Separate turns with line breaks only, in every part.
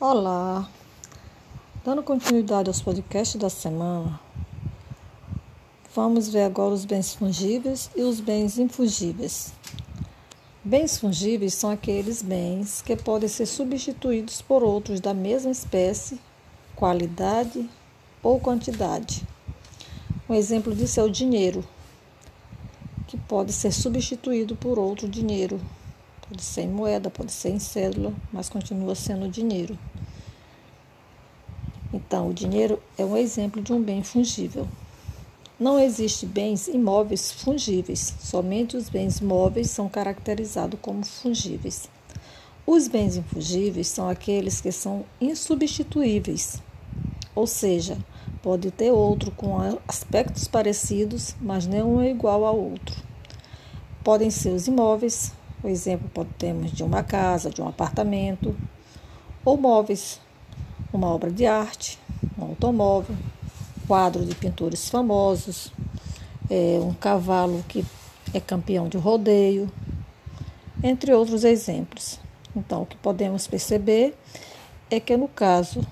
Olá! Dando continuidade aos podcasts da semana, vamos ver agora os bens fungíveis e os bens infungíveis. Bens fungíveis são aqueles bens que podem ser substituídos por outros da mesma espécie, qualidade ou quantidade. Um exemplo disso é o dinheiro, que pode ser substituído por outro dinheiro Pode ser em moeda, pode ser em cédula, mas continua sendo dinheiro. Então, o dinheiro é um exemplo de um bem fungível. Não existe bens imóveis fungíveis, somente os bens móveis são caracterizados como fungíveis. Os bens infungíveis são aqueles que são insubstituíveis, ou seja, pode ter outro com aspectos parecidos, mas nenhum é igual ao outro. Podem ser os imóveis, o exemplo pode termos de uma casa, de um apartamento, ou móveis, uma obra de arte, um automóvel, quadro de pintores famosos, é, um cavalo que é campeão de rodeio, entre outros exemplos. Então, o que podemos perceber é que no caso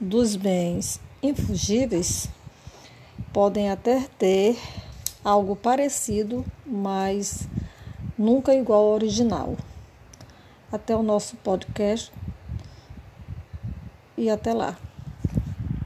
dos bens infugíveis, podem até ter algo parecido, mas nunca igual ao original. Até o nosso podcast e até lá.